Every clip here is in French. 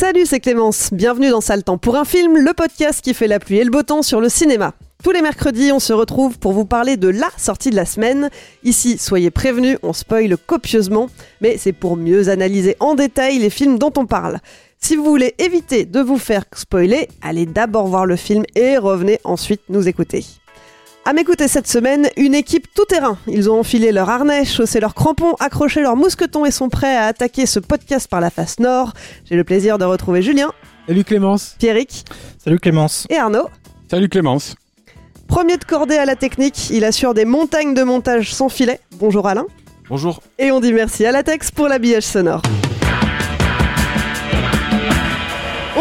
Salut, c'est Clémence. Bienvenue dans Sale Temps pour un film, le podcast qui fait la pluie et le beau temps sur le cinéma. Tous les mercredis, on se retrouve pour vous parler de la sortie de la semaine. Ici, soyez prévenus, on spoile copieusement, mais c'est pour mieux analyser en détail les films dont on parle. Si vous voulez éviter de vous faire spoiler, allez d'abord voir le film et revenez ensuite nous écouter. À m'écouter cette semaine, une équipe tout terrain. Ils ont enfilé leur harnais, chaussé leurs crampons, accroché leurs mousquetons et sont prêts à attaquer ce podcast par la face nord. J'ai le plaisir de retrouver Julien, Salut Clémence. Pierrick Salut Clémence. et Arnaud. Salut Clémence. Premier de cordée à la technique, il assure des montagnes de montage sans filet. Bonjour Alain. Bonjour. Et on dit merci à Latex pour l'habillage sonore.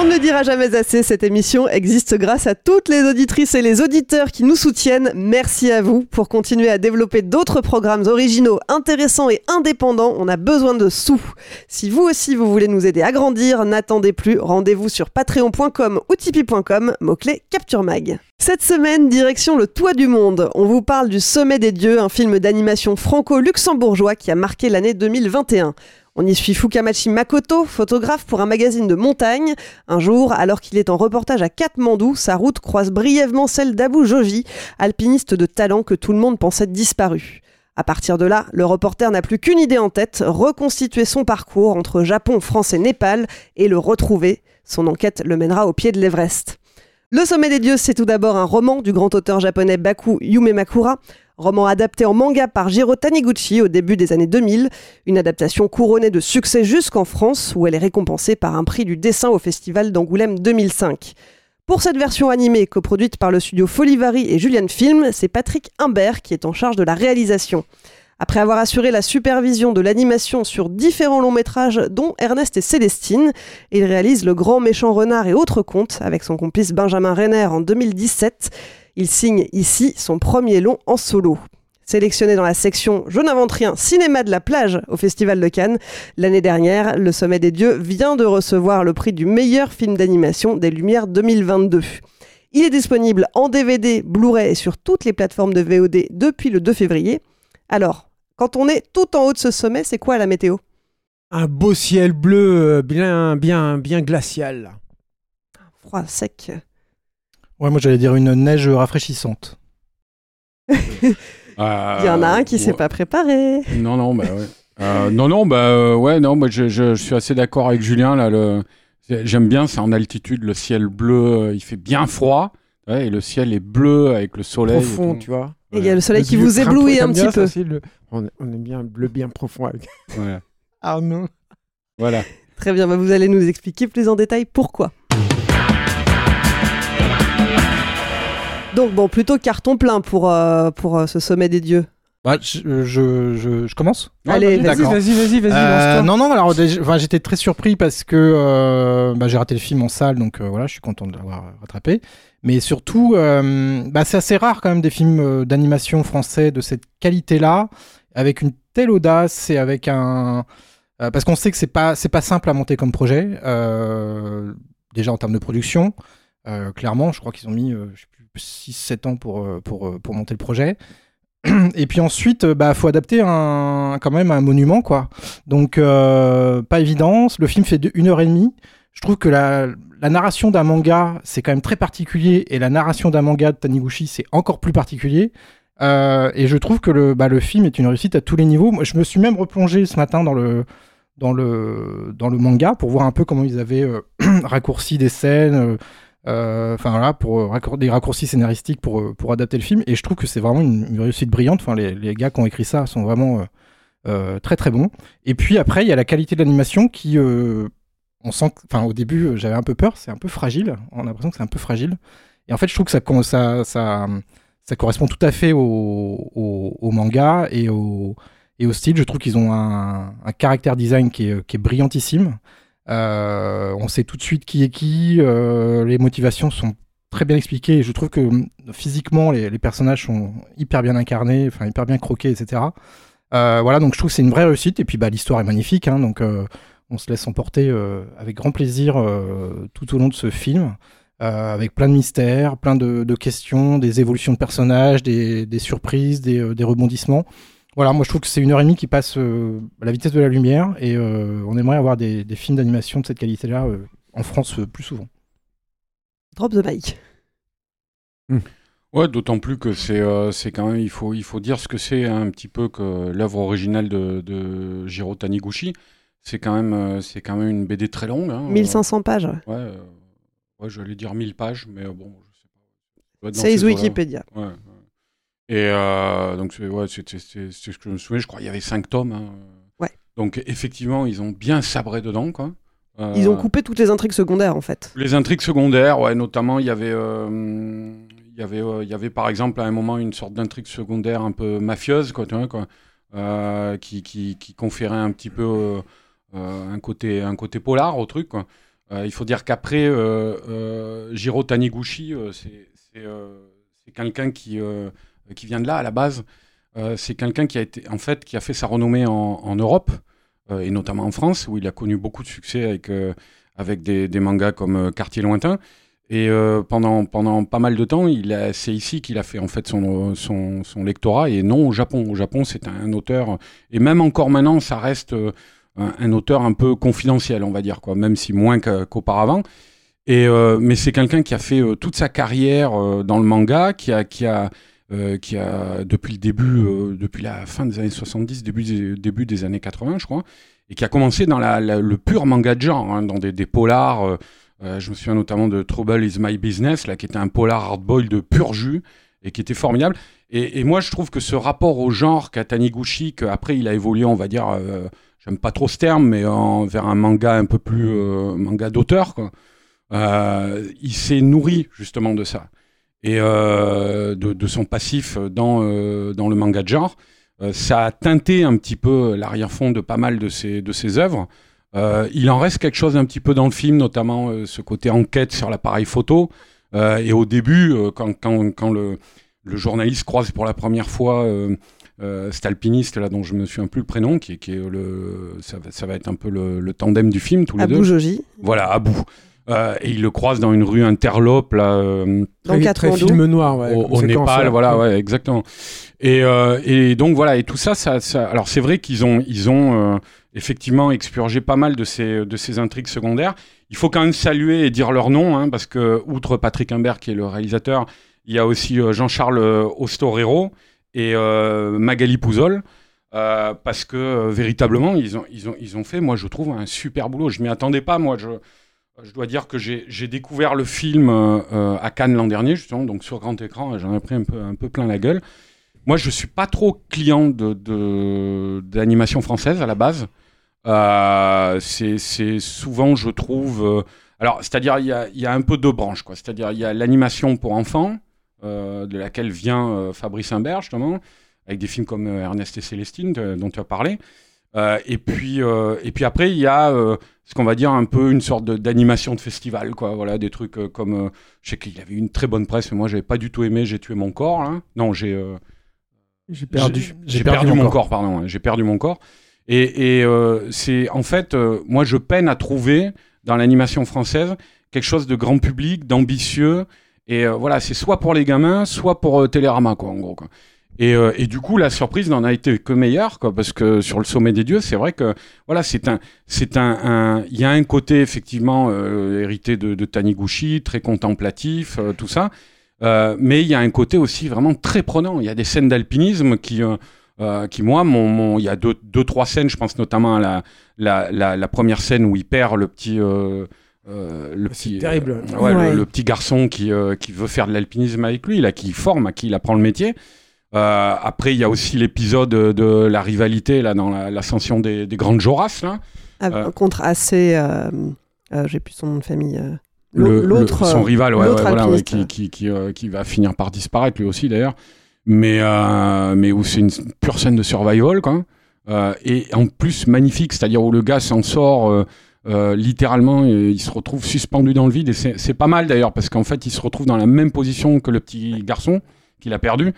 On ne dira jamais assez, cette émission existe grâce à toutes les auditrices et les auditeurs qui nous soutiennent. Merci à vous pour continuer à développer d'autres programmes originaux, intéressants et indépendants. On a besoin de sous. Si vous aussi vous voulez nous aider à grandir, n'attendez plus. Rendez-vous sur patreon.com ou tipeee.com, mot-clé Capture Mag. Cette semaine, direction le toit du monde. On vous parle du Sommet des Dieux, un film d'animation franco-luxembourgeois qui a marqué l'année 2021. On y suit Fukamachi Makoto, photographe pour un magazine de montagne. Un jour, alors qu'il est en reportage à Katmandou, sa route croise brièvement celle d'Abu Joji, alpiniste de talent que tout le monde pensait disparu. À partir de là, le reporter n'a plus qu'une idée en tête, reconstituer son parcours entre Japon, France et Népal et le retrouver. Son enquête le mènera au pied de l'Everest. Le Sommet des Dieux, c'est tout d'abord un roman du grand auteur japonais Baku Yumemakura, roman adapté en manga par Jiro Taniguchi au début des années 2000, une adaptation couronnée de succès jusqu'en France, où elle est récompensée par un prix du dessin au Festival d'Angoulême 2005. Pour cette version animée, coproduite par le studio Folivari et Julian Film, c'est Patrick Imbert qui est en charge de la réalisation. Après avoir assuré la supervision de l'animation sur différents longs métrages, dont Ernest et Célestine, il réalise Le Grand Méchant Renard et autres contes avec son complice Benjamin Renner en 2017. Il signe ici son premier long en solo. Sélectionné dans la section Je n'invente rien, cinéma de la plage au Festival de Cannes, l'année dernière, Le Sommet des Dieux vient de recevoir le prix du meilleur film d'animation des Lumières 2022. Il est disponible en DVD, Blu-ray et sur toutes les plateformes de VOD depuis le 2 février. Alors, quand on est tout en haut de ce sommet, c'est quoi la météo? Un beau ciel bleu euh, bien, bien, bien glacial. Froid, sec. Ouais, moi j'allais dire une neige rafraîchissante. Il y en a un qui s'est pas préparé. Non, non, bah ouais. Euh, non, non, bah euh, ouais, non, moi je, je- je suis assez d'accord avec Julien là. Le... J'aime bien, c'est en altitude, le ciel bleu, euh, il fait bien froid, ouais, et le ciel est bleu avec le soleil. Profond, tu vois. Et il y a le soleil qui vous éblouit un petit ça peu. aussi, le- On, on aime bien le bleu bien profond avec Voilà. Arnaud. voilà. Très bien, bah vous allez nous expliquer plus en détail pourquoi. Donc bon, plutôt carton plein pour, euh, pour euh, ce sommet des dieux. Bah, je, je, je- je commence Allez, Vas-y, D'accord. vas-y, vas-y, vas-y, Euh, lance-toi. non, non, alors déjà, enfin, j'étais très surpris parce que euh, bah, j'ai raté le film en salle, donc euh, voilà, je suis content de l'avoir rattrapé. Mais surtout, euh, bah, c'est assez rare quand même des films euh, d'animation français de cette qualité-là, avec une telle audace et avec un. euh, parce qu'on sait que c'est pas c'est pas simple à monter comme projet, euh, déjà en termes de production. Euh, clairement, je crois qu'ils ont mis euh, je sais plus, 6-7 ans pour, euh, pour, euh, pour monter le projet. Et puis ensuite, euh, bah, faut adapter un, quand même un monument, quoi. Donc, pas évident. Le film fait une heure et demie. Je trouve que la, la narration d'un manga, c'est quand même très particulier, et la narration d'un manga de Taniguchi, c'est encore plus particulier. Et je trouve que le, bah, le film est une réussite à tous les niveaux. Moi, je me suis même replongé ce matin dans le, dans le, dans le manga pour voir un peu comment ils avaient raccourci des scènes. Euh, Enfin pour euh, des raccourcis scénaristiques pour, euh, pour adapter le film. Et je trouve que c'est vraiment une, réussite brillante. Enfin, les, les gars qui ont écrit ça sont vraiment très très bons. Et puis après, il y a la qualité de l'animation qui, on sent, enfin au début, j'avais un peu peur. C'est un peu fragile. On a l'impression que c'est un peu fragile. Et en fait, je trouve que ça, ça, ça correspond tout à fait au, au, au manga et au, et au style. Je trouve qu'ils ont un, un caractère design qui est, qui est brillantissime. Euh, on sait tout de suite qui est qui. euh, les motivations sont très bien expliquées. Je trouve que hum, physiquement, les, personnages sont hyper bien incarnés, enfin hyper bien croqués, etc. Euh, voilà, donc je trouve que c'est une vraie réussite. Et puis bah, l'histoire est magnifique. hein, donc on se laisse emporter avec grand plaisir tout au long de ce film. avec plein de mystères, plein de, questions, des évolutions de personnages, des, surprises, des rebondissements. Voilà, moi je trouve que c'est une heure et demie qui passe euh, à la vitesse de la lumière et euh, on aimerait avoir des, des films d'animation de cette qualité-là euh, en France euh, plus souvent. Drop the mic. Ouais, d'autant plus que c'est euh, c'est quand même il faut il faut dire ce que c'est hein, un petit peu que l'œuvre originale de, de Jiro Taniguchi, c'est quand même euh, c'est quand même une BD très longue. hein, 1500 pages. ouais, euh, ouais, j'allais dire 1000 pages, mais euh, bon, je sais pas. C'est. Wikipédia. Ouais. Et euh, donc c'est ouais, ce que je me souviens. Je crois qu'il y avait 5 tomes. hein. Ouais. Donc effectivement, ils ont bien sabré dedans, quoi. Euh, Ils ont coupé toutes les intrigues secondaires en fait. les intrigues secondaires, ouais, notamment, il y avait, euh, il y avait, euh, il y avait par exemple à un moment une sorte d'intrigue secondaire un peu mafieuse, quoi, tu vois, quoi, euh, qui, qui, qui conférait un petit peu euh, euh, un côté, un côté polar au truc. Quoi. Euh, il faut dire qu'après, euh, euh, Jiro Taniguchi, euh, c'est, euh, quelqu'un qui, euh, qui vient de là à la base. Euh, c'est quelqu'un qui a été, en fait, qui a fait sa renommée en, Europe euh, et notamment en France, où il a connu beaucoup de succès avec, euh, avec des, mangas comme euh, Quartier lointain. Et euh, pendant, pendant pas mal de temps, c'est ici qu'il a fait en fait son, son, lectorat et non au Japon. Au Japon, c'est un auteur, et même encore maintenant, ça reste euh, un, auteur un peu confidentiel, on va dire, quoi, même si moins qu'a- qu'auparavant. Et, euh, mais c'est quelqu'un qui a fait euh, toute sa carrière euh, dans le manga, qui a, qui a, euh, qui a depuis le début, euh, depuis la fin des années 70, début, des- début des années 80, je crois, et qui a commencé dans le pur manga de genre, hein, dans des, polars. euh, je me souviens notamment de Trouble is My Business, là, qui était un polar hardboil de pur jus et qui était formidable. Et, moi, je trouve que ce rapport au genre qu'a Taniguchi, qu'après il a évolué, on va dire, j'aime pas trop ce terme, mais vers un manga un peu plus manga d'auteur, il s'est nourri justement de ça et euh, de, de son passif dans, euh, dans le manga de genre. Euh, ça a teinté un petit peu l'arrière-fond de pas mal de ses, de ses œuvres. Il en reste quelque chose un petit peu dans le film, notamment ce côté enquête sur l'appareil photo. Et au début, quand, quand, quand le, le journaliste croise pour la première fois euh, euh, cet alpiniste là dont je me souviens plus le prénom, qui, est- qui est le, ça, va, ça va être un peu le, le tandem du film tous les Abou deux. Joji. Voilà, Abou. Euh, et il le croise dans une rue interlope là. euh, Dans Très- très Katmandou. film noir, ouais, Au, Népal, ouais. voilà, Ouais. ouais, exactement. Et, euh, et donc voilà, et tout ça, ça, ça- alors c'est vrai qu'ils ont, ils ont euh, effectivement expurgé pas mal de ces, de ces intrigues secondaires. Il faut quand même saluer et dire leur nom, hein, parce que outre Patrick Imbert qui est le réalisateur, il y a aussi euh, Jean-Charles Ostorero et euh, Magali Pouzol. euh, parce que euh, véritablement, ils ont, ils, ont, ils ont fait, moi je trouve, un super boulot. Je m'y attendais pas, moi. Je, je dois dire que j'ai découvert le film euh, euh, à Cannes l'an dernier, justement, donc sur grand écran, j'en ai pris un peu, plein la gueule. Moi, je suis pas trop client de- de d'animation française à la base. Euh, c'est souvent, je trouve. alors, c'est-à-dire, il y a, un peu deux branches, quoi. C'est-à-dire, il y a l'animation pour enfants, de laquelle vient Fabrice Imbert, justement, avec des films comme Ernest et Célestine, de- dont tu as parlé. Euh, et, puis, euh, et puis après, il y a euh, ce qu'on va dire un peu une sorte d'animation de, festival, quoi. Voilà, des trucs comme. je sais qu'il avait une très bonne presse, mais moi, j'avais pas du tout aimé J'ai tué mon corps. Non, j'ai. J'ai perdu. j'ai- perdu, mon corps, pardon. J'ai perdu mon corps. Et, et, c'est en fait, moi, je peine à trouver dans l'animation française quelque chose de grand public, d'ambitieux. Et voilà, c'est soit pour les gamins, soit pour Télérama, quoi, en gros. Quoi. Et, euh, et du coup, la surprise n'en a été que meilleure, quoi, parce que sur le sommet des dieux, c'est vrai que voilà, c'est un, c'est un, il y a un côté effectivement euh, hérité de, de Taniguchi, très contemplatif, euh, tout ça, Euh, mais il y a un côté aussi vraiment très prenant. Il y a des scènes d'alpinisme qui, qui moi, mon, mon- il y a deux, deux, trois scènes, je pense notamment à la, la, la, la première scène où il perd le petit. euh, euh, le petit, terrible. euh, ouais, Ouais. Le, le petit garçon qui, euh, qui veut faire de l'alpinisme avec lui, là, qui forme, à qui il apprend le métier. Euh, après, il y a aussi l'épisode de la rivalité là dans la- l'ascension des, des grandes Joras là. Ah, Euh. Contre assez. euh, J'ai plus son nom de famille. Le- L'autre. son rival, ouais, l'autre ouais, voilà, ouais, alpiniste. qui, qui, qui, qui va finir par disparaître lui aussi d'ailleurs. Mais, mais où c'est une pure scène de survival, quoi. Euh, et en plus magnifique, c'est-à-dire où le gars s'en sort euh, euh, littéralement, il se retrouve suspendu dans le vide. Et c'est pas mal d'ailleurs, parce qu'en fait, il se retrouve dans la même position que le petit garçon qu'il a perdu.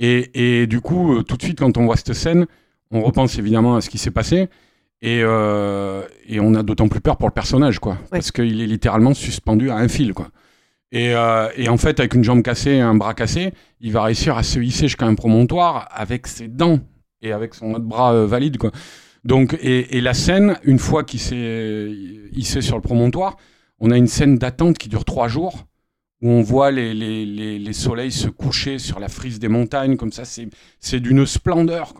Et, et du coup, euh, tout de suite, quand on voit cette scène, on repense évidemment à ce qui s'est passé. Et, euh, et on a d'autant plus peur pour le personnage, quoi. Parce qu'il est littéralement suspendu à un fil, quoi. Et, euh, et en fait, avec une jambe cassée et un bras cassé, il va réussir à se hisser jusqu'à un promontoire avec ses dents et avec son autre bras euh, valide, quoi. Donc, et, et la scène, une fois qu'il s'est hissé sur le promontoire, on a une scène d'attente qui dure trois jours où on voit les, les, les, soleils se coucher sur la frise des montagnes, comme ça, c'est d'une splendeur.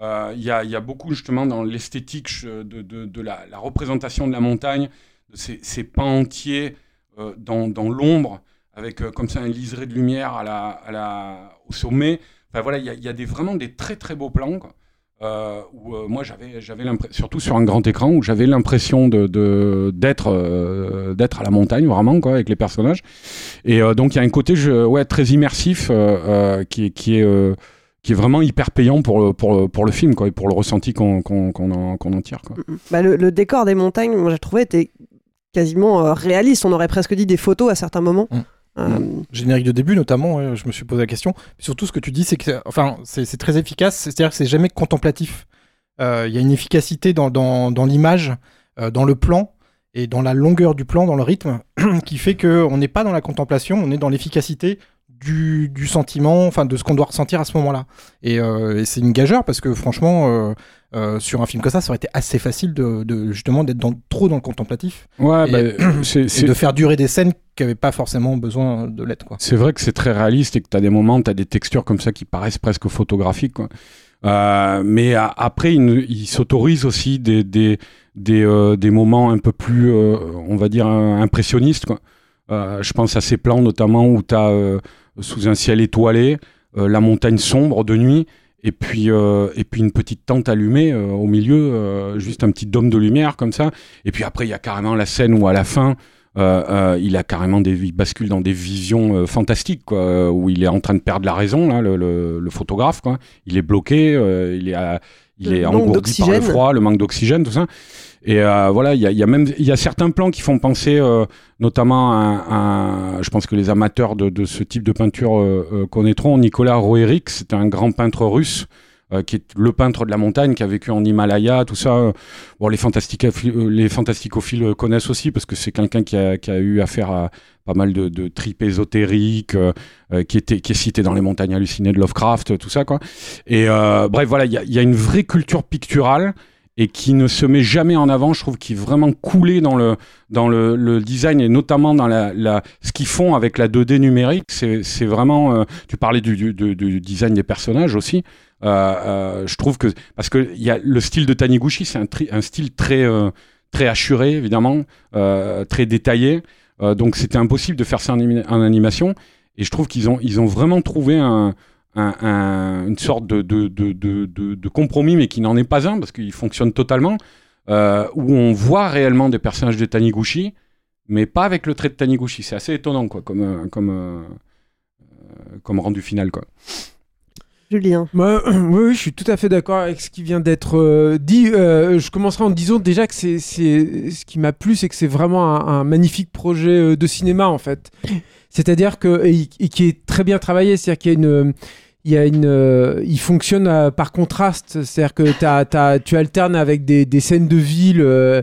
Euh, Il y, a, y a beaucoup justement dans l'esthétique de, de, la, représentation de la montagne, de ces, pans entiers euh, dans, dans l'ombre, avec euh, comme ça un liseré de lumière à la, à la, au sommet. Enfin voilà, il y a, des, vraiment des très très beaux plans. Euh, où euh, moi j'avais j'avais l'impression surtout sur un grand écran où j'avais l'impression de de- d'être euh, d'être à la montagne vraiment quoi avec les personnages et euh, donc il y a un côté je, ouais très immersif euh, euh, qui est qui est euh, qui est vraiment hyper payant pour le, pour le, pour le film quoi et pour le ressenti qu'on qu'on qu'on en, qu'on en tire quoi. Bah, le, le décor des montagnes, moi j'ai trouvé, était quasiment euh, réaliste. On aurait presque dit des photos à certains moments. Mm. Euh, Générique de début notamment, je me suis posé la question. Surtout ce que tu dis, c'est que enfin, c'est très efficace, c'est-à-dire que c'est jamais contemplatif. Euh, Il y a une efficacité dans, dans, dans l'image, euh, dans le plan et dans la longueur du plan, dans le rythme, qui fait qu'on n'est pas dans la contemplation, on est dans l'efficacité du, du sentiment, enfin de ce qu'on doit ressentir à ce moment-là. Et, euh, et c'est une gageure parce que franchement, euh, euh, sur un film comme ça, ça aurait été assez facile de, de justement d'être dans, trop dans le contemplatif. Ouais, et, bah, c'est- et c'est- de faire durer des scènes qui n'avaient pas forcément besoin de l'être. Quoi. C'est vrai que c'est très réaliste et que tu as des moments, tu as des textures comme ça qui paraissent presque photographiques. Quoi. Mais a- après, il, s'autorise aussi des, des, des, des moments un peu plus, on va dire, impressionnistes. Quoi. Je pense à ces plans notamment où tu as, sous un ciel étoilé, euh, la montagne sombre de nuit. Et puis, euh, et puis une petite tente allumée euh, au milieu, euh, juste un petit dôme de lumière comme ça. Et puis après, il y a carrément la scène où à la fin, il a carrément des, il bascule dans des visions fantastiques, quoi, où il est en train de perdre la raison, là, le, le- le photographe, quoi. Il est bloqué, il est, à- il Le est engourdi par le froid, le manque d'oxygène, tout ça. Et euh, voilà, il y a, y a même, il y a certains plans qui font penser, euh, notamment à, à- je pense que les amateurs de, de ce type de peinture euh, euh, connaîtront. Nicolas Roerich, c'est un grand peintre russe. euh, qui est le peintre de la montagne, qui a vécu en Himalaya, tout ça. Bon, les, euh, les fantasticophiles connaissent aussi, parce que c'est quelqu'un qui a, qui a eu affaire à pas mal de, de tripes ésotériques, euh, qui, était, qui est cité dans les montagnes hallucinées de Lovecraft, tout ça, quoi. Et euh, bref, voilà, il y a, y a une vraie culture picturale et qui ne se met jamais en avant, je trouve, qui est vraiment coulé dans le, dans le, design et notamment dans la, ce qu'ils font avec la 2D numérique. C'est vraiment. euh, tu parlais du, design des personnages aussi. Euh, euh, je trouve que. Parce que y a le style de Taniguchi, c'est un, un style très, très assuré, évidemment, très détaillé. Donc c'était impossible de faire ça en, en animation. Et je trouve qu'ils ont, ils ont vraiment trouvé un, un- un- une sorte de, de, de, compromis, mais qui n'en est pas un, parce qu'il fonctionne totalement, euh, où on voit réellement des personnages de Taniguchi, mais pas avec le trait de Taniguchi. C'est assez étonnant, quoi, comme, euh, comme, euh, comme rendu final, quoi. Julien. Moi, oui, je suis tout à fait d'accord avec ce qui vient d'être euh, dit. Euh, je commencerai en disant déjà que c'est, ce qui m'a plu, c'est que c'est vraiment un, magnifique projet euh, de cinéma en fait. C'est-à-dire que qui est très bien travaillé, c'est-à-dire qu'il y a une il fonctionne par contraste, c'est-à-dire que tu alternes avec des, scènes de ville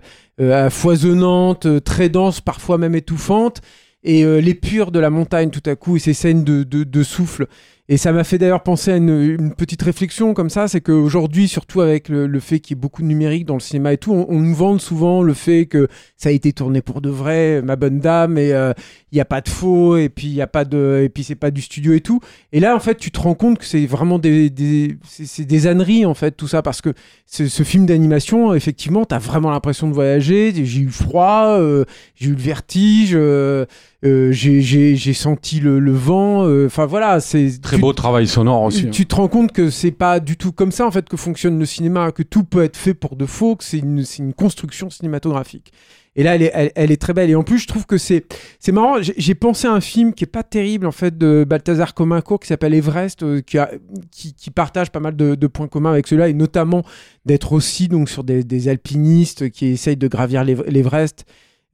foisonnantes, très denses, parfois même étouffantes, et l'épure de la montagne tout à coup, et ces scènes de souffle. Et ça m'a fait d'ailleurs penser à une, une petite réflexion comme ça, c'est qu'aujourd'hui, surtout avec le, le fait qu'il y ait beaucoup de numérique dans le cinéma et tout, on, nous vante souvent le fait que ça a été tourné pour de vrai, ma bonne dame, et euh, il n'y a pas de faux, et puis il y a pas de, et puis c'est pas du studio et tout. Et là, en fait, tu te rends compte que c'est vraiment des, des c'est des âneries en fait, tout ça, parce que ce film d'animation, effectivement, t'as vraiment l'impression de voyager. J'ai eu froid, euh, j'ai eu le vertige. euh, euh, j'ai- senti le, le vent. euh, Enfin voilà, c'est Très tu- beau travail sonore aussi. hein. tu te rends compte que c'est pas du tout comme ça en fait que fonctionne le cinéma, que tout peut être fait pour de faux, que c'est une, construction cinématographique. Et là, elle est, elle, elle est très belle. Et en plus, je trouve que c'est, c'est marrant. J'ai, pensé à un film qui est pas terrible en fait de Balthazar Comincourt qui s'appelle Everest, euh, qui, a, qui, qui partage pas mal de, de points communs avec celui-là, et notamment d'être aussi donc sur des, des alpinistes qui essayent de gravir l'Ev- l'Everest.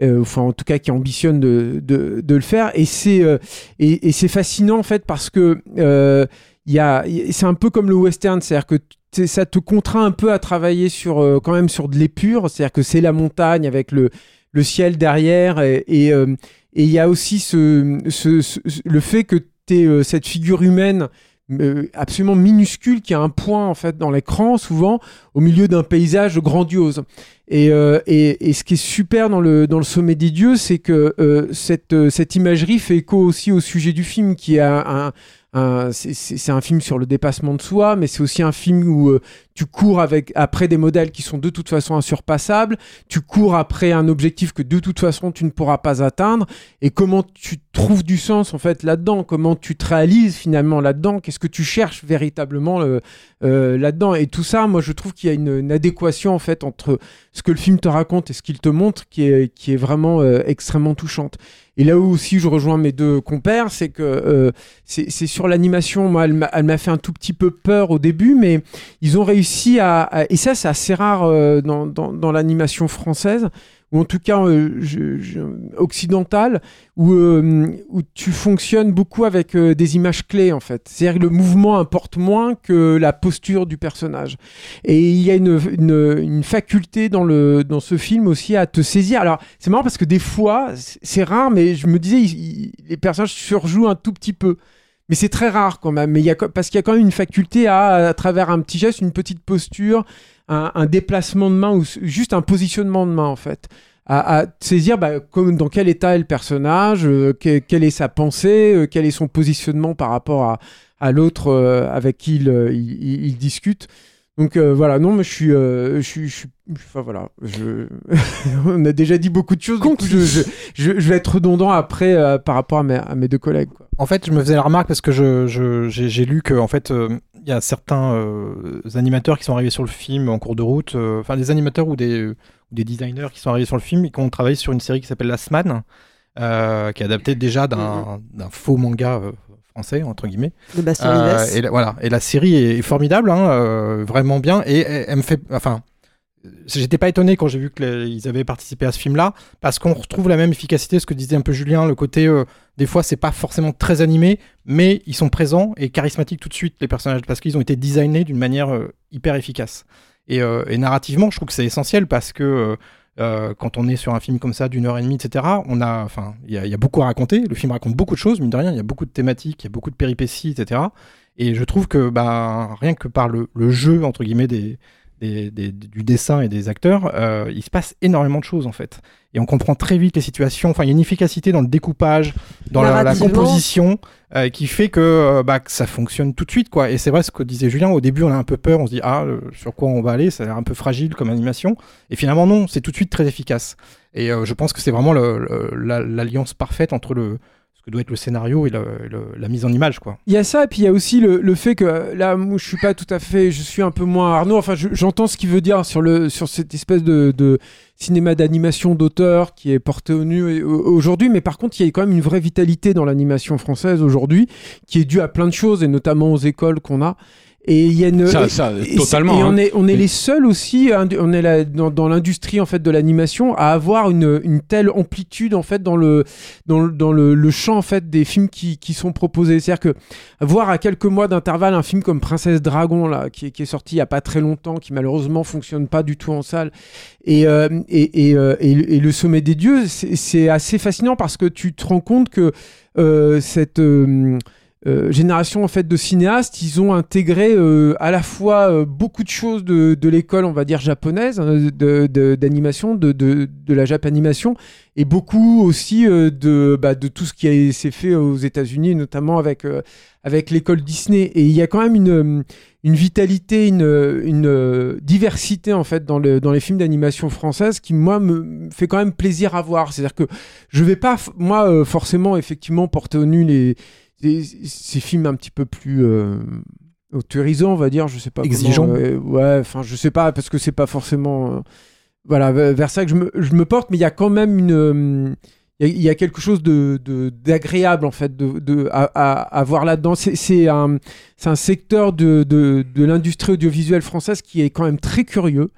Euh, enfin, en tout cas, qui ambitionnent de, de, le faire. Et c'est, euh, et, c'est fascinant en fait parce que euh, il c'est un peu comme le western, c'est-à-dire que ça te contraint un peu à travailler sur quand même sur de l'épure, c'est-à-dire que c'est la montagne avec le, le ciel derrière. Et il y a aussi ce, ce- le fait que tu es cette figure humaine absolument minuscule qui a un point en fait dans l'écran souvent au milieu d'un paysage grandiose. Et, euh, et, ce qui est super dans le, dans le sommet des dieux c'est que euh, cette, euh, cette imagerie fait écho aussi au sujet du film qui a un, c'est- un film sur le dépassement de soi, mais c'est aussi un film où euh, tu cours avec, après des modèles qui sont de toute façon insurpassables, tu cours après un objectif que de toute façon tu ne pourras pas atteindre, et comment tu trouves du sens en fait là-dedans, comment tu te réalises finalement là-dedans, qu'est-ce que tu cherches véritablement euh, euh, là-dedans, et tout ça, moi je trouve qu'il y a une, adéquation en fait entre ce que le film te raconte et ce qu'il te montre qui est, qui est vraiment euh, extrêmement touchante. Et là où aussi je rejoins mes deux compères, c'est que c'est sur l'animation. Moi, elle m'a fait un tout petit peu peur au début, mais ils ont réussi à. et ça, c'est assez rare dans, dans l'animation française, ou en tout cas euh, euh, où tu fonctionnes beaucoup avec euh, des images clés, en fait. C'est-à-dire que le mouvement importe moins que la posture du personnage. Et il y a une, faculté dans, le, dans ce film aussi à te saisir. Alors, c'est marrant parce que des fois, c'est rare, mais je me disais, les personnages surjouent un tout petit peu. Mais c'est très rare quand même. Mais parce qu'il y a quand même une faculté à, à travers un petit geste, une petite posture, un, déplacement de main ou juste un positionnement de main en fait. À, saisir bah, comme, dans quel état est le personnage, euh, que- quelle est sa pensée, euh, quel est son positionnement par rapport à, à l'autre euh, avec qui il- il- il discute. Donc euh, voilà, non, mais je suis, euh, je suis, je suis- enfin voilà, je... on a déjà dit beaucoup de choses. coup, je, je, je- je vais être redondant après euh, par rapport à mes, à mes deux collègues. quoi. En fait, je me faisais la remarque parce que je, j'ai, lu que en fait, il y a certains animateurs qui sont arrivés sur le film en cours de route, enfin des animateurs ou des, ou des designers qui sont arrivés sur le film et qui ont travaillé sur une série qui s'appelle Last Man, qui est adaptée déjà d'un, d'un faux manga français entre guillemets. De Bastien Euh, et la, voilà, et la série est, est formidable, hein, euh, vraiment bien, et elle, elle me fait, enfin. J'étais pas étonné quand j'ai vu qu'ils avaient participé à ce film-là, parce qu'on retrouve la même efficacité, ce que disait un peu Julien, le côté, euh, des fois, c'est pas forcément très animé, mais ils sont présents et charismatiques tout de suite, les personnages, parce qu'ils ont été designés d'une manière euh, hyper efficace. Et, euh, et narrativement, je trouve que c'est essentiel, parce que euh, quand on est sur un film comme ça, d'une heure et demie, etc., on a, enfin, il y, a- il y a beaucoup à raconter, le film raconte beaucoup de choses, mine de rien, il y a beaucoup de thématiques, il y a beaucoup de péripéties, etc. Et je trouve que bah, rien que par le, le jeu, entre guillemets, des, des- des- du dessin et des acteurs, euh, il se passe énormément de choses en fait. Et on comprend très vite les situations. Enfin, il y a une efficacité dans le découpage, dans la, composition, euh, qui fait que, euh, bah, que ça fonctionne tout de suite. quoi. Et c'est vrai ce que disait Julien, au début on a un peu peur, on se dit, ah, sur quoi on va aller, ça a l'air un peu fragile comme animation. Et finalement non, c'est tout de suite très efficace. Et je pense que c'est vraiment la- l'alliance parfaite entre le, que doit être le scénario et, la mise en image. quoi. Il y a ça, et puis il y a aussi le, fait que là, moi, je suis pas tout à fait, je suis un peu moins Arnaud. Enfin, je- j'entends ce qu'il veut dire sur le sur cette espèce de, de cinéma d'animation d'auteur qui est porté au nu aujourd'hui, mais par contre, il y a quand même une vraie vitalité dans l'animation française aujourd'hui, qui est due à plein de choses et notamment aux écoles qu'on a. Et il y a une Ça- et totalement, Et on hein. est on est les seuls aussi, hein, on est là, dans, dans l'industrie en fait de l'animation à avoir une, une telle amplitude en fait dans le dans le, dans le, le champ en fait des films qui, qui sont proposés. C'est-à-dire que voir à quelques mois d'intervalle un film comme Princesse Dragon là qui, est- qui est sorti il y a pas très longtemps, qui malheureusement fonctionne pas du tout en salle, et euh, et, et, euh, et, le sommet des dieux, c'est c'est assez fascinant parce que tu te rends compte que euh, cette euh, génération en fait de cinéastes, ils ont intégré euh, à la fois euh, beaucoup de choses de, de l'école, on va dire japonaise, hein, d'animation, de, de, de la japanimation, et beaucoup aussi euh, de, bah, de tout ce qui s'est fait aux États-Unis, notamment avec, euh, avec l'école Disney. Et il y a quand même une, une vitalité, une, une euh, diversité en fait dans, le, dans les films d'animation française qui moi me fait quand même plaisir à voir. C'est-à-dire que je vais pas moi forcément effectivement porter au nu les- ces films un petit peu plus euh, autorisants, on va dire, je sais pas. Exigeants. euh, ouais, enfin je sais pas parce que c'est pas forcément euh, voilà vers ça que je me, je me porte, mais il y a quand même une il y, a- quelque chose de de- d'agréable en fait de, de à, à, à voir là-dedans. C'est un un secteur de, de, de l'industrie audiovisuelle française qui est quand même très curieux.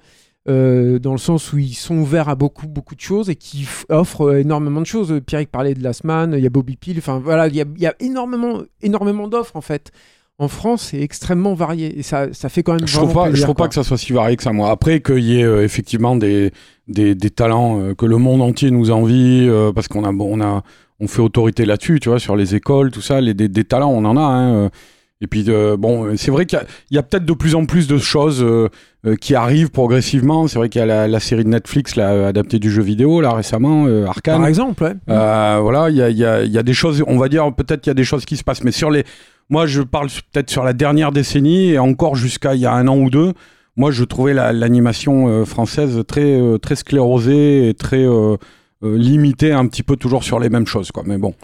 Euh, dans le sens où ils sont ouverts à beaucoup beaucoup de choses et qui offrent énormément de choses. Pierrick parlait de Last Man, il y a Bobby Peel, enfin voilà, il y a, il y a énormément énormément d'offres en fait. En France, c'est extrêmement varié et ça, ça fait quand même Je trouve pas, je trouve quoi. pas que ça soit si varié que ça, moi. Après, qu'il y ait euh, effectivement des, des, des talents euh, que le monde entier nous envie, euh, parce qu'on a, bon, on a, on fait autorité là-dessus, tu vois, sur les écoles, tout ça, les, des, des talents, on en a. Hein. Et puis, euh, bon, c'est vrai qu'il y a, peut-être de plus en plus de choses euh, euh, qui arrivent progressivement. C'est vrai qu'il y a la, la série de Netflix là, adaptée du jeu vidéo, là, récemment, Arcane. Par exemple, ouais. Voilà, il y a, il y, a, il y a des choses, on va dire, peut-être qu'il y a des choses qui se passent, mais sur les. Moi, je parle peut-être sur la dernière décennie et encore jusqu'à il y a un an ou deux. Moi, je trouvais la- l'animation française très, très sclérosée et très limitée un petit peu toujours sur les mêmes choses, quoi. Mais bon.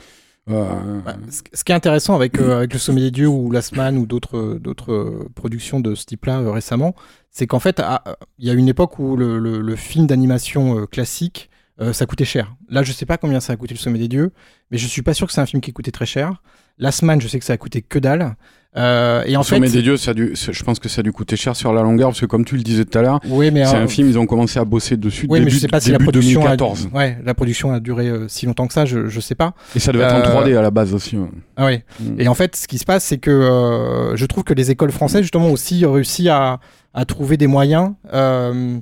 Ouais, ce qui est intéressant avec, euh, avec Le Sommet des Dieux ou Last Man ou d'autres d'autres productions de ce type-là euh, récemment, c'est qu'en fait, à- il y a une époque où le, le- le film d'animation euh, classique, ça coûtait cher. Là, je sais pas combien ça a coûté Le Sommet des Dieux, mais je suis pas sûr que c'est un film qui coûtait très cher. Last Man, je sais que ça a coûté que dalle. Euh, et en Le fait, Sommet des dieux, ça a dû, je pense que ça a dû coûter cher sur la longueur, parce que comme tu le disais tout à l'heure, Oui, c'est euh, un film, ils ont commencé à bosser dessus oui, début, mais je sais pas si la production, a, 2014. ouais, la production a duré euh, si longtemps que ça, je, je sais pas. Et ça devait être en Euh, 3D à la base aussi. Ah ouais. Mm. Et en fait, ce qui se passe, c'est que euh, je trouve que les écoles françaises, justement, aussi réussi à, à trouver des moyens euh,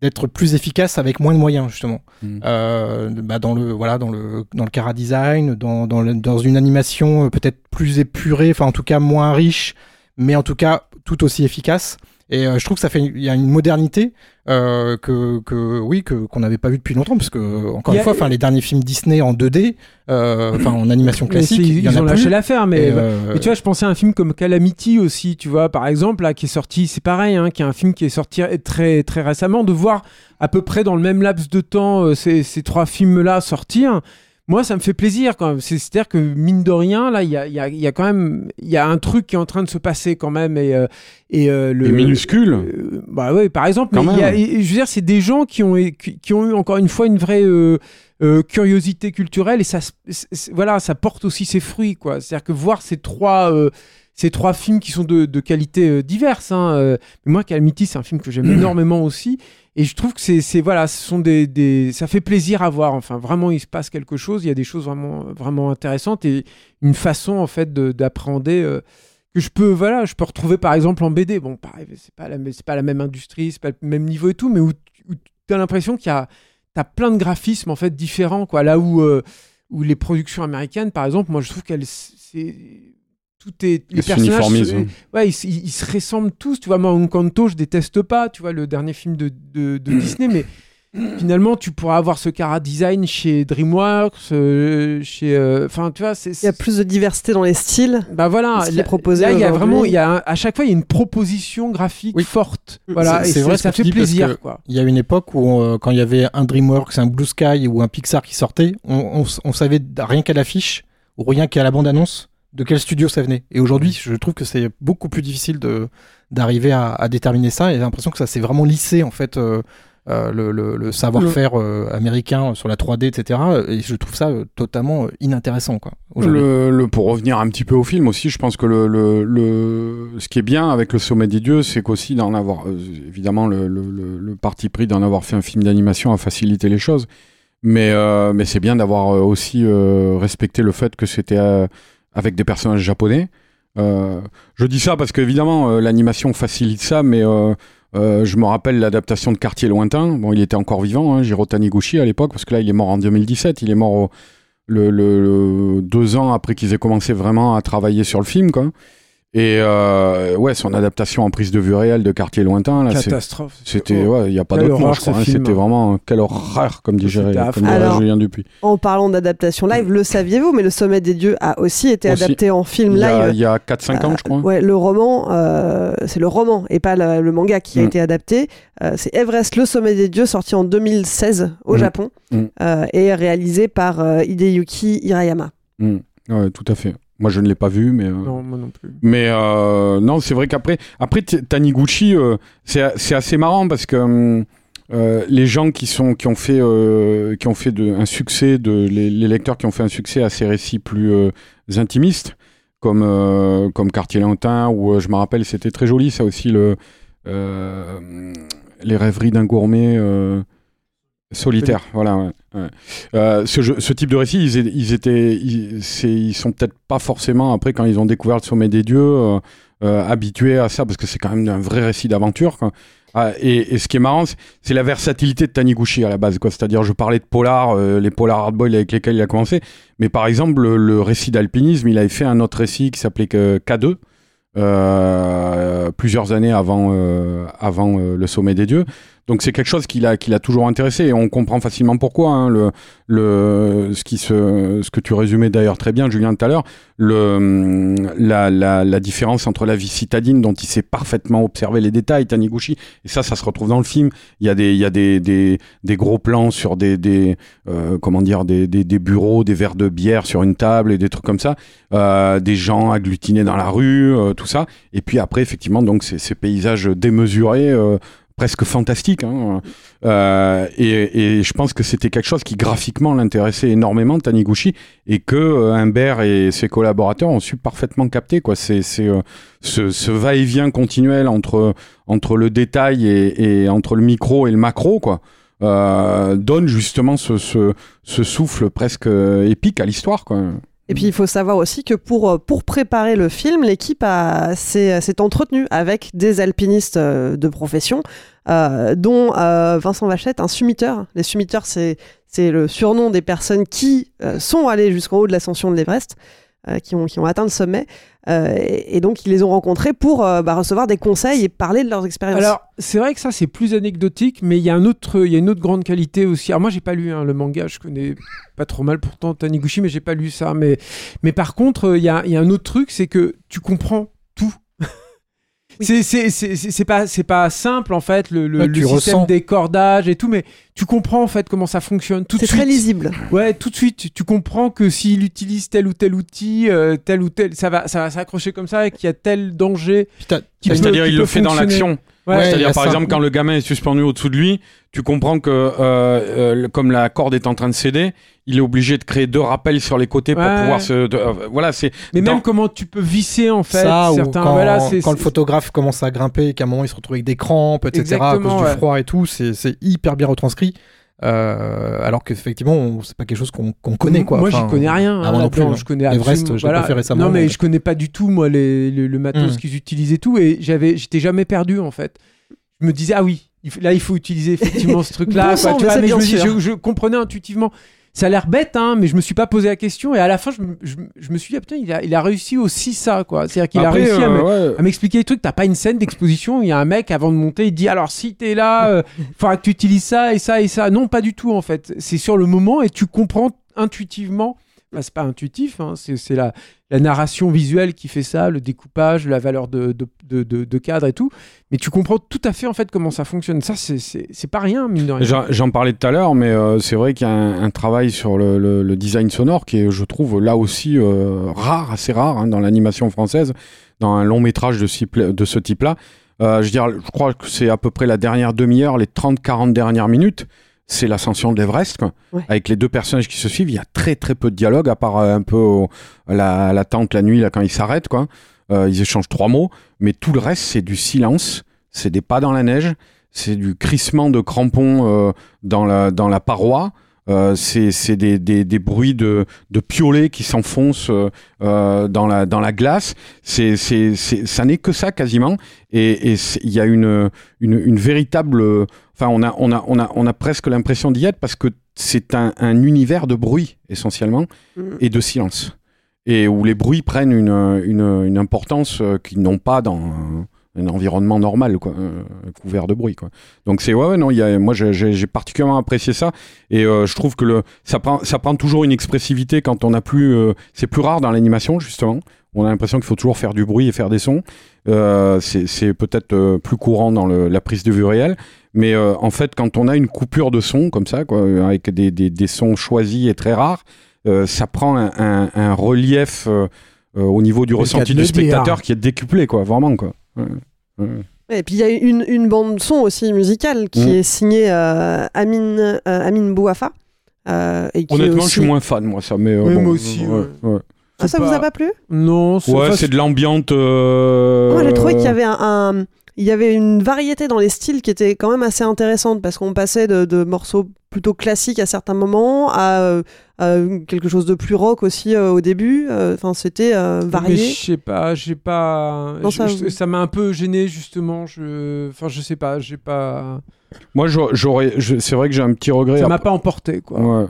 d'être plus efficaces avec moins de moyens, justement. Mm. Euh, bah, dans le voilà, dans le dans le cara design, dans dans, le- dans une animation euh, peut-être plus épurée, enfin en tout cas moins riche, mais en tout cas tout aussi efficace. Et euh, je trouve que ça fait il y a une modernité euh, que, que oui que qu'on n'avait pas vu depuis longtemps parce que encore une fois enfin les derniers films Disney en 2D euh, enfin en animation classique y en ils a ont lâché l'affaire, mais, euh, mais tu vois, je pensais à un film comme Calamity aussi, tu vois, par exemple, là, qui est sorti, c'est pareil, hein, qui est un film qui est sorti très, très récemment, de voir à peu près dans le même laps de temps euh, ces, ces trois films-là sortir. Moi, ça me fait plaisir quand même. C'est- C'est-à-dire que mine de rien, là, il y a, y a- y a quand même, il y a un truc qui est en train de se passer quand même et euh, et euh, le Et minuscule. euh, bah oui, par exemple. Quand mais y a- et- je veux dire, c'est des gens qui ont qui, qui ont eu encore une fois une vraie euh, euh, curiosité culturelle et ça, voilà, ça porte aussi ses fruits, quoi. C'est-à-dire que voir ces trois euh, ces trois films qui sont de, de qualité euh, diverses. Hein, euh, mais moi, Calamity, c'est un film que j'aime énormément aussi. Et je trouve que c'est, voilà, ce sont des, des, ça fait plaisir à voir. Enfin, vraiment, il se passe quelque chose. Il y a des choses vraiment, vraiment intéressantes et une façon en fait de- d'appréhender euh, que je peux, voilà, je peux retrouver par exemple en BD. Bon, pareil, c'est pas la, c'est pas la même industrie, c'est pas le même niveau et tout, mais où, tu as l'impression qu'il y a, t'as plein de graphismes en fait différents, quoi. Là où, euh, où les productions américaines, par exemple, moi je trouve qu'elles, c'est tout est les personnages se- hein. ouais ils, se- ils se ressemblent tous tu vois moi Encanto je déteste pas tu vois le dernier film de, de- de Disney mais finalement tu pourras avoir ce cara design chez DreamWorks euh, chez euh, enfin tu vois c'est Il y a plus de diversité dans les styles. bah voilà Ce qui là- est proposé là il y a vraiment il y a un- à chaque fois il y a une proposition graphique forte voilà C'est- et c'est vrai ce ça que tu fait plaisir que quoi Il y a une époque où, euh, quand il y avait un DreamWorks, un Blue Sky ou un Pixar qui sortait, on, on on savait rien qu'à l'affiche ou rien qu'à la bande-annonce de quel studio ça venait. Et aujourd'hui, je trouve que c'est beaucoup plus difficile de d'arriver à, à déterminer ça. Et j'ai l'impression que ça s'est vraiment lissé en fait. euh, euh, le, le- le savoir-faire euh, américain sur la 3D, etc. Et je trouve ça euh, totalement inintéressant, quoi. Le, pour revenir un petit peu au film aussi, je pense que le, le, le- ce qui est bien avec le Sommet des Dieux, c'est qu'aussi d'en avoir, évidemment, le, le- le- le parti pris d'en avoir fait un film d'animation a facilité les choses. Mais, mais c'est bien d'avoir aussi respecté le fait que c'était avec des personnages japonais. Euh, je dis ça parce qu'évidemment, euh, l'animation facilite ça, mais euh, euh, je me rappelle l'adaptation de Quartier Lointain. Bon, il était encore vivant, hein, Jiro Taniguchi à l'époque, parce que là, il est mort en 2017. Il est mort au, deux ans après qu'ils aient commencé vraiment à travailler sur le film, quoi. Et euh, ouais, son adaptation en prise de vue réelle de Quartier lointain, là, Catastrophe. c'était, Oh. ouais, il y a pas d'autre mot, je crois. hein. C'était vraiment quelle horreur, comme dirait Julien Dupuis. En parlant d'adaptation live, le saviez-vous, mais Le Sommet des Dieux a aussi été Aussi. adapté en film Il y a, live. il y a 4-5 ans, je crois. Ouais, le roman, euh, c'est le roman et pas le, le manga qui a Mm. été adapté. Euh, c'est Everest, le sommet des dieux, sorti en 2016 au Mm. Japon Mm. euh, et réalisé par euh, Hideyuki Hirayama. Mm. Ouais, tout à fait. Moi, je ne l'ai pas vu, mais. euh, Non, moi non plus. Mais euh, non, c'est vrai qu'après, après Taniguchi, euh, c'est assez marrant parce que hum, les gens qui sont qui ont fait qui ont fait de, un succès de les, les lecteurs qui ont fait un succès à ces récits plus intimistes comme comme Quartier Lointain ou je me rappelle c'était très joli ça aussi le les rêveries d'un gourmet solitaire voilà ouais, Euh, ce, type de récit ils, ils étaient ils, sont peut-être pas forcément après quand ils ont découvert le sommet des dieux euh, euh, habitués à ça parce que c'est quand même un vrai récit d'aventure. Ah, et, ce qui est marrant, c'est- la versatilité de Taniguchi à la base. C'est-à-dire, je parlais de polar, les polar hardboil avec lesquels il a commencé, mais par exemple, le, récit d'alpinisme, il avait fait un autre récit qui s'appelait que K2, euh, plusieurs années avant, avant le sommet des dieux. Donc c'est quelque chose qui l'a qui l'a toujours intéressé et on comprend facilement pourquoi. hein, le, le, ce, qui se, ce que tu résumais d'ailleurs très bien, Julien, tout à l'heure, le, la, la, la différence entre la vie citadine dont il sait parfaitement observer les détails, Taniguchi, et ça, ça se retrouve dans le film. Il y a des, il y a des, des, des gros plans sur des, des euh, comment dire, des, des, des bureaux, des verres de bière sur une table et des trucs comme ça, euh, des gens agglutinés dans la rue, euh, tout ça. Et puis après, effectivement, donc ces, ces paysages démesurés. Presque fantastiques hein. Euh, et, et je pense que c'était quelque chose qui graphiquement l'intéressait énormément Taniguchi et que euh, Humbert et ses collaborateurs ont su parfaitement capter quoi. C'est c'est euh, ce, ce va-et-vient continuel entre entre le détail et, et entre le micro et le macro quoi. Euh, donne justement ce, ce, ce souffle presque euh, épique à l'histoire quoi Et puis il faut savoir aussi que pour, euh, pour préparer le film, l'équipe a- s'est entretenue avec des alpinistes euh, de profession, euh, dont euh, Vincent Vachette, un summiteur. Les summiteurs, c'est le surnom des personnes qui euh, sont allées jusqu'en haut de l'ascension de l'Everest, euh, qui, ont, qui ont atteint le sommet. Euh, et, donc ils les ont rencontrés pour euh, bah, recevoir des conseils et parler de leurs expériences. Alors, c'est vrai que ça, c'est plus anecdotique, mais il y a une autre grande qualité aussi. Alors, moi, j'ai pas lu hein, le manga, je connais pas trop mal pourtant Taniguchi, mais j'ai pas lu ça. Mais, mais par contre, a, il y a un autre truc, c'est que tu comprends C'est c'est- c'est- c'est- c'est pas, c'est pas simple en fait, le, le, Ouais, le tu système ressens. des cordages et tout, mais tu comprends en fait comment ça fonctionne tout de c'est suite. très lisible. Ouais, tout de suite, tu comprends que s'il utilise tel ou tel outil, euh, tel ou tel, ça va, ça va s'accrocher comme ça et qu'il y a tel danger. C'est-à-dire il peut le fait dans l'action Ouais, C'est-à-dire, par ça. exemple, quand le gamin est suspendu au-dessous de lui, tu comprends que, euh, euh, comme la corde est en train de céder, il est obligé de créer deux rappels sur les côtés pour pouvoir se. de- euh, voilà, c'est. Mais dans- même comment tu peux visser en fait ça, ou certains. quand, voilà, c'est quand le photographe commence à grimper et qu'à un moment il se retrouve avec des crampes, etc., à Exactement, cause ouais. du froid et tout, c'est c'est hyper bien retranscrit. Euh, alors qu'effectivement, c'est pas quelque chose qu'on connaît. Quoi. Moi, Enfin, j'y connais rien. hein, non plus, hein. Je connais Everest, l'ai pas fait récemment, Non, mais donc. je connais pas du tout moi les, le, le matos Hmm. qu'ils utilisent et tout, et j'avais, j'étais jamais perdu en fait. Je me disais ah oui, il là il faut utiliser effectivement ce truc-là. Bon quoi, sang, tu mais vois, c'est mais je, bien me dis- sûr. je- je comprenais intuitivement. Ça a l'air bête, hein, mais je me suis pas posé la question et à la fin je, me- je, je me suis dit ah, putain il a, il a réussi aussi ça quoi. C'est-à-dire qu'il a réussi à, euh, à m'expliquer les trucs. T'as pas une scène d'exposition. Il y a un mec avant de monter, il dit alors si t'es là, euh, faudra que tu utilises ça et ça et ça. Non, pas du tout en fait. C'est sur le moment et tu comprends intuitivement. Enfin, c'est pas intuitif, hein, c'est la, narration visuelle qui fait ça, le découpage, la valeur de, cadre et tout. Mais tu comprends tout à fait en fait comment ça fonctionne. Ça, c'est- pas rien, mine de rien. J'en parlais tout à l'heure, mais euh, c'est vrai qu'il y a un, travail sur le, design sonore qui est, je trouve, là aussi euh, rare, assez rare hein, dans l'animation française, dans un long métrage de, ce type-là. Euh, je je crois que c'est à peu près la dernière demi-heure, les 30-40 dernières minutes, c'est l'ascension de l'Everest. Ouais. avec les deux personnages qui se suivent. Il y a très très peu de dialogue, à part euh, un peu au- la, la tente la nuit, là, quand ils s'arrêtent, quoi. Euh, ils échangent trois mots, mais tout le reste, c'est du silence, c'est des pas dans la neige, c'est du crissement de crampons euh, dans, la, dans la paroi. Euh, c'est c'est des, des, des bruits de, de piolets qui s'enfoncent euh, euh, dans, la, dans la glace. C'est ça n'est que ça quasiment. Et il y a une, une, une véritable. Enfin, on a, on, a, on, a, on a presque l'impression d'y être parce que c'est un, un univers de bruit essentiellement Mm. et de silence. Et où les bruits prennent une, une, une importance euh, qu'ils n'ont pas dans un, environnement normal, quoi, euh, couvert de bruit. Quoi. Donc c'est ouais, ouais, non, il y a, moi j'ai- particulièrement apprécié ça et euh, je trouve que le, ça, prend, ça prend toujours une expressivité quand on n'a plus. euh, c'est plus rare dans l'animation justement. On a l'impression qu'il faut toujours faire du bruit et faire des sons. Euh, c'est peut-être plus courant dans le- la prise de vue réelle. Mais en fait, quand on a une coupure de son comme ça, quoi, avec des, des, des sons choisis et très rares, ça prend un, un- un relief au niveau du ressenti du spectateur qui est décuplé, quoi, vraiment. Quoi. Et puis il y a une, une bande son aussi musicale qui Mm. est signée euh, Amine, euh, Amine Bouafa. euh, et qui est Honnêtement, aussi- je suis moins fan, moi, ça. Mais, euh, bon, moi aussi, ouais, ouais. ouais. Ah, ça vous a pas plu? Non, c'est Ouais, enfin, c'est de l'ambiante. euh, Moi, j'ai trouvé qu'il y avait un, un- il y avait une variété dans les styles qui était quand même assez intéressante parce qu'on passait de, de morceaux plutôt classiques à certains moments à, euh, quelque chose de plus rock aussi euh, au début. Euh, Enfin, c'était euh, Mais varié. je sais pas, j'ai pas. Non, ça- m'a un peu gêné justement. Je, enfin, je sais pas, j'ai pas. Moi, j'aurais- C'est vrai que j'ai un petit regret. Ça m'a pas emporté quoi. Ouais.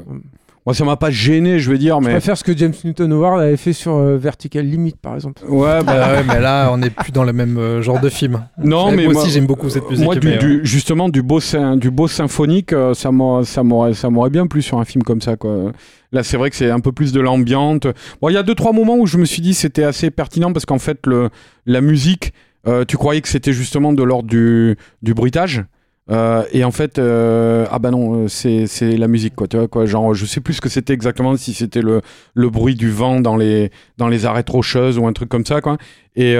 Moi, ça m'a pas gêné, je veux dire, Je mais. préfère ce que James Newton Howard avait fait sur euh, Vertical Limit par exemple. Ouais, bah, Bah ouais, mais là, on n'est plus dans le même euh, genre de film. Non, mais moi, moi- aussi, j'aime beaucoup cette musique. Moi, du, mais, euh, du- justement, du beau, sym- du beau symphonique, euh, ça m'a- ça m'aurait ça m'aurait bien plu sur un film comme ça. Quoi. Là, c'est vrai que c'est un peu plus de l'ambiance. Bon, il y a deux, trois moments où je me suis dit c'était assez pertinent parce qu'en fait, le, la musique, euh, tu croyais que c'était justement de l'ordre du, du bruitage? Euh, et en fait, euh, ah bah non, euh, c'est la musique quoi, tu vois quoi. Genre, je sais plus ce que c'était exactement, si c'était le, le bruit du vent dans les dans les arêtes rocheuses ou un truc comme ça quoi. Et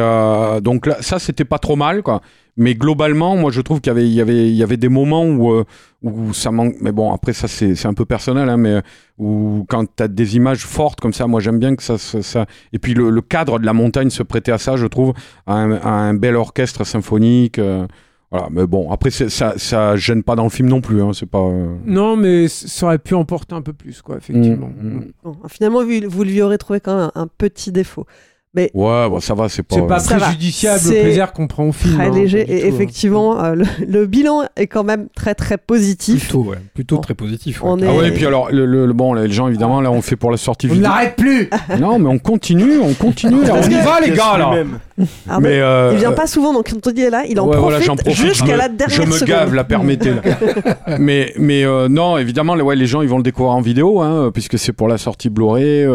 donc ça c'était pas trop mal quoi. Mais globalement, moi je trouve qu'il y avait il y avait il y avait des moments où où ça manque. Mais bon, après ça c'est un peu personnel, hein, mais où quand t'as des images fortes comme ça, moi j'aime bien que ça, ça, Et puis le, cadre de la montagne se prêtait à ça, je trouve, à un bel orchestre symphonique. Voilà, mais bon, après c'est- ça ça gêne pas dans le film non plus, hein, c'est pas. euh, Non, mais ça aurait pu emporter un peu plus quoi, effectivement. Mm, mm. Bon, finalement, vous, vous lui aurez trouvé quand même un, un petit défaut. Mais Ouais, bon, ça va, c'est pas. C'est pas préjudiciable au C'est plaisir qu'on prend au film. très hein, léger et tout, hein. effectivement, euh, le, le bilan est quand même très très positif. Plutôt, ouais. Plutôt Bon. très positif. ouais. On Ah est- ouais, et puis alors, le, le- le- bon, les gens, évidemment, là, on fait pour la sortie On l'arrête plus Non, mais on continue, on continue, là, on y va, les gars, là. Ah, Mais, euh, il vient pas souvent, donc quand on dit est là, il en ouais, profite, voilà, jusqu'à la dernière Je me seconde. gave, la permettez. là. mais mais euh, non, évidemment, les, ouais, les gens, ils vont le découvrir en vidéo, hein, puisque c'est pour la sortie Blu-ray,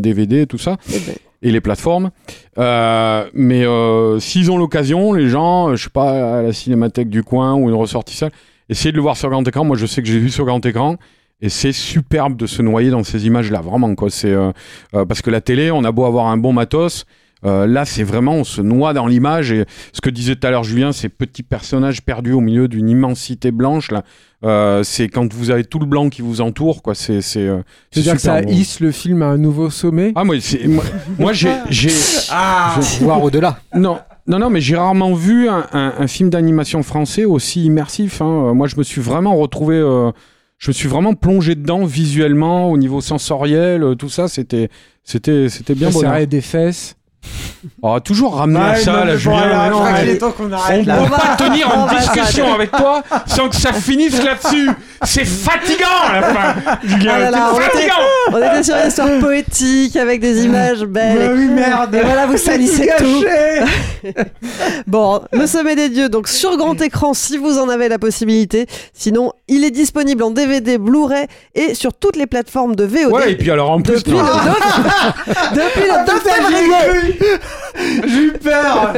DVD, tout ça, Eh ben, et les plateformes. Euh, mais euh, s'ils ont l'occasion, les gens, euh, je sais pas, à la cinémathèque du coin ou une ressortie salle, essayez de le voir sur grand écran. Moi, je sais que j'ai vu sur grand écran. Et c'est superbe de se noyer dans ces images-là, vraiment. Quoi. C'est, euh, parce que la télé, on a beau avoir un bon matos, euh, là, c'est vraiment, on se noie dans l'image. Et ce que disait tout à l'heure Julien, ces petits personnages perdus au milieu d'une immensité blanche, là, euh, c'est quand vous avez tout le blanc qui vous entoure, quoi. C'est, c'est, euh, c'est C'est-à-dire que ça hisse le film à un nouveau sommet. Ah, moi, c'est- moi, moi, j'ai, j'ai, Ah Voir au-delà. non, non, non, mais j'ai rarement vu un, un- un film d'animation français aussi immersif. hein. Moi, je me suis vraiment retrouvé, euh, je me suis vraiment plongé dedans visuellement, au niveau sensoriel, tout ça. C'était, c'était, c'était bien Ça bon. serrait des fesses. On va toujours ramener à ça, là, Julien. mais non, mais- temps qu'on on ne peut pas va- tenir une discussion avec toi sans que ça finisse là-dessus. C'est fatigant à la fin, Julien. Ah là là, on était- fatigant. On était sur une histoire poétique avec des images belles. Bah oui, merde. Et voilà, vous salissez tout. Bon, le sommet des dieux, donc sur grand écran si vous en avez la possibilité. Sinon, il est disponible en DVD, Blu-ray et sur toutes les plateformes de VOD. Ouais, et puis alors en plus, depuis, non. le 2... depuis le 2 février. J'ai eu peur.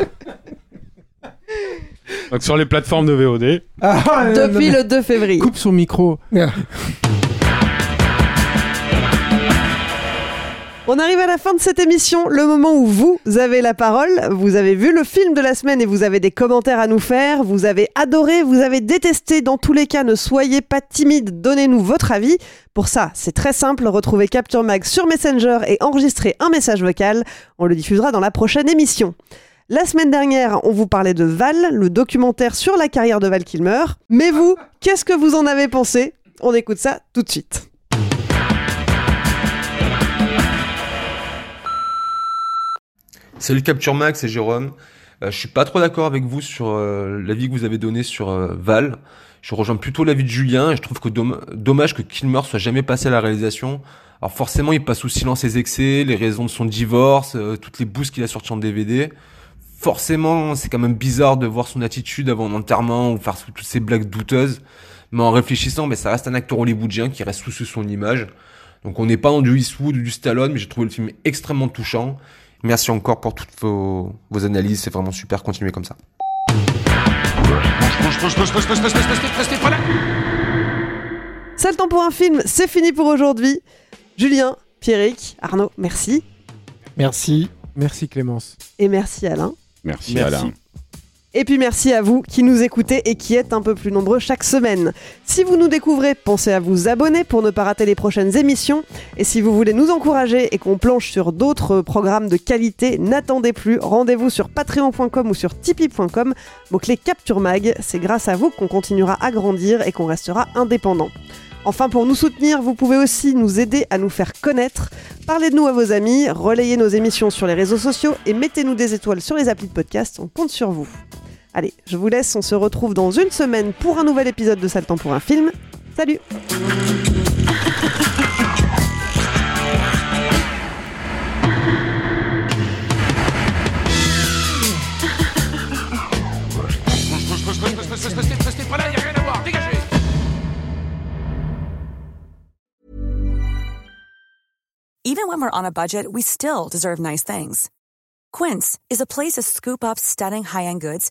Donc, sur les plateformes de VOD. Ah, non, non, Depuis le 2 février. Coupe son micro. On arrive à la fin de cette émission, le moment où vous avez la parole. Vous avez vu le film de la semaine et vous avez des commentaires à nous faire. Vous avez adoré, vous avez détesté. Dans tous les cas, ne soyez pas timide, donnez-nous votre avis. Pour ça, c'est très simple. Retrouvez Capture Mag sur Messenger et enregistrez un message vocal. On le diffusera dans la prochaine émission. La semaine dernière, on vous parlait de Val, le documentaire sur la carrière de Val Kilmer. Mais vous, qu'est-ce que vous en avez pensé? On écoute ça tout de suite. Salut Capture Max, c'est Jérôme. Euh, je suis pas trop d'accord avec vous sur euh, l'avis que vous avez donné sur euh, Val. Je rejoins plutôt l'avis de Julien et je trouve que dommage que Kilmer soit jamais passé à la réalisation. Alors forcément, il passe sous silence ses excès, les raisons de son divorce, toutes les boosts qu'il a sorties en DVD. Forcément, c'est quand même bizarre de voir son attitude avant l'enterrement ou faire toutes ces blagues douteuses. Mais en réfléchissant, mais ça reste un acteur hollywoodien qui reste sous son image. Donc on n'est pas dans du Eastwood ou du Stallone, mais j'ai trouvé le film extrêmement touchant. Merci encore pour toutes vos, vos analyses, c'est vraiment super, continuez comme ça. C'est le temps pour un film, c'est fini pour aujourd'hui. Julien, Pierrick, Arnaud, merci. Merci. Merci Clémence. Et merci Alain. Merci, merci. Alain. Et puis merci à vous qui nous écoutez et qui êtes un peu plus nombreux chaque semaine. Si vous nous découvrez, pensez à vous abonner pour ne pas rater les prochaines émissions. Et si vous voulez nous encourager et qu'on planche sur d'autres programmes de qualité, n'attendez plus. Rendez-vous sur patreon.com ou sur tipeee.com. Mot-clé Capture Mag. C'est grâce à vous qu'on continuera à grandir et qu'on restera indépendant. Enfin, pour nous soutenir, vous pouvez aussi nous aider à nous faire connaître. Parlez de nous à vos amis, relayez nos émissions sur les réseaux sociaux et mettez-nous des étoiles sur les applis de podcast. On compte sur vous. Allez, je vous laisse, on se retrouve dans une semaine pour un nouvel épisode de Sale temps pour un film. Salut Even when we're on a budget, we still deserve nice things. Quince is a place to scoop up stunning high-end goods